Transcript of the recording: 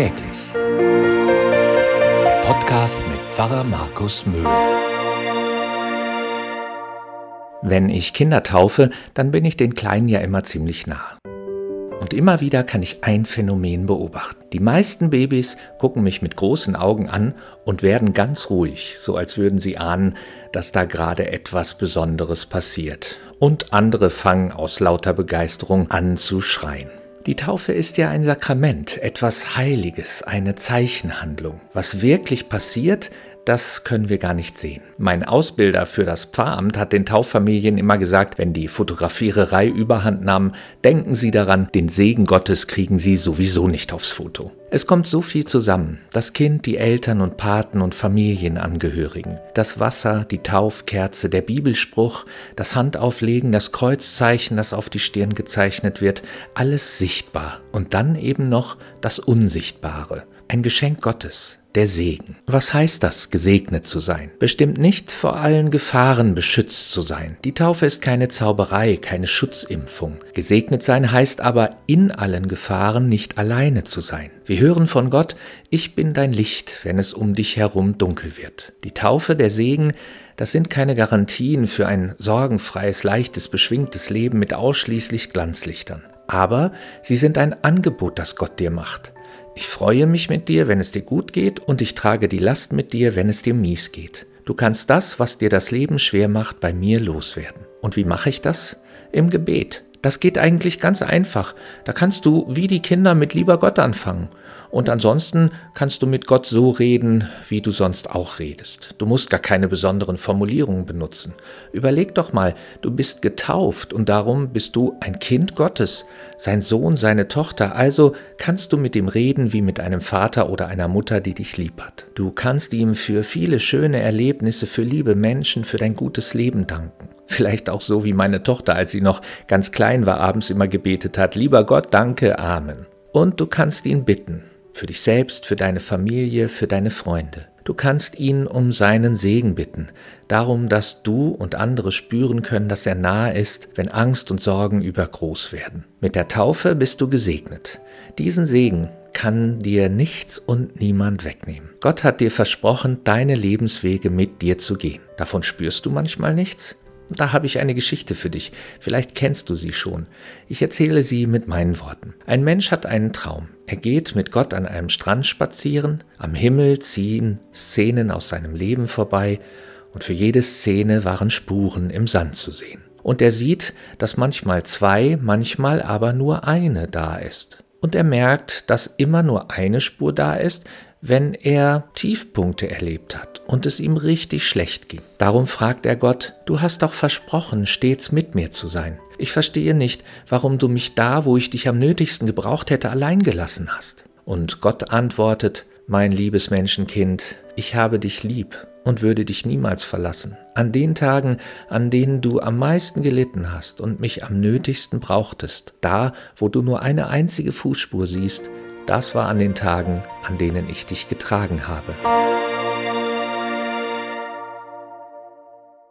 Täglich. Der Podcast mit Pfarrer Markus Möhl. Wenn ich Kinder taufe, dann bin ich den Kleinen ja immer ziemlich nah. Und immer wieder kann ich ein Phänomen beobachten. Die meisten Babys gucken mich mit großen Augen an und werden ganz ruhig, so als würden sie ahnen, dass da gerade etwas Besonderes passiert. Und andere fangen aus lauter Begeisterung an zu schreien. Die Taufe ist ja ein Sakrament, etwas Heiliges, eine Zeichenhandlung. Was wirklich passiert, das können wir gar nicht sehen. Mein Ausbilder für das Pfarramt hat den Tauffamilien immer gesagt, wenn die Fotografiererei überhand nahm, denken Sie daran, den Segen Gottes kriegen Sie sowieso nicht aufs Foto. Es kommt so viel zusammen. Das Kind, die Eltern und Paten und Familienangehörigen. Das Wasser, die Taufkerze, der Bibelspruch, das Handauflegen, das Kreuzzeichen, das auf die Stirn gezeichnet wird. Alles sichtbar. Und dann eben noch das Unsichtbare. Ein Geschenk Gottes der Segen. Was heißt das, gesegnet zu sein? Bestimmt nicht vor allen Gefahren beschützt zu sein. Die Taufe ist keine Zauberei, keine Schutzimpfung. Gesegnet sein heißt aber, in allen Gefahren nicht alleine zu sein. Wir hören von Gott, ich bin dein Licht, wenn es um dich herum dunkel wird. Die Taufe, der Segen, das sind keine Garantien für ein sorgenfreies, leichtes, beschwingtes Leben mit ausschließlich Glanzlichtern. Aber sie sind ein Angebot, das Gott dir macht. Ich freue mich mit dir, wenn es dir gut geht, und ich trage die Last mit dir, wenn es dir mies geht. Du kannst das, was dir das Leben schwer macht, bei mir loswerden. Und wie mache ich das? Im Gebet. Das geht eigentlich ganz einfach. Da kannst du wie die Kinder mit lieber Gott anfangen. Und ansonsten kannst du mit Gott so reden, wie du sonst auch redest. Du musst gar keine besonderen Formulierungen benutzen. Überleg doch mal, du bist getauft und darum bist du ein Kind Gottes, sein Sohn, seine Tochter, also kannst du mit ihm reden wie mit einem Vater oder einer Mutter, die dich lieb hat. Du kannst ihm für viele schöne Erlebnisse, für liebe Menschen, für dein gutes Leben danken. Vielleicht auch so wie meine Tochter, als sie noch ganz klein war, abends immer gebetet hat, lieber Gott, danke, Amen. Und du kannst ihn bitten, für dich selbst, für deine Familie, für deine Freunde. Du kannst ihn um seinen Segen bitten, darum, dass du und andere spüren können, dass er nahe ist, wenn Angst und Sorgen übergroß werden. Mit der Taufe bist du gesegnet. Diesen Segen kann dir nichts und niemand wegnehmen. Gott hat dir versprochen, deine Lebenswege mit dir zu gehen. Davon spürst du manchmal nichts? Da habe ich eine Geschichte für dich. Vielleicht kennst du sie schon. Ich erzähle sie mit meinen Worten. Ein Mensch hat einen Traum. Er geht mit Gott an einem Strand spazieren, am Himmel ziehen Szenen aus seinem Leben vorbei, und für jede Szene waren Spuren im Sand zu sehen. Und er sieht, dass manchmal zwei, manchmal aber nur eine da ist. Und er merkt, dass immer nur eine Spur da ist, wenn er Tiefpunkte erlebt hat und es ihm richtig schlecht ging. Darum fragt er Gott, du hast doch versprochen, stets mit mir zu sein. Ich verstehe nicht, warum du mich da, wo ich dich am nötigsten gebraucht hätte, allein gelassen hast. Und Gott antwortet, mein liebes Menschenkind, ich habe dich lieb und würde dich niemals verlassen. An den Tagen, an denen du am meisten gelitten hast und mich am nötigsten brauchtest, da, wo du nur eine einzige Fußspur siehst, das war an den Tagen, an denen ich dich getragen habe.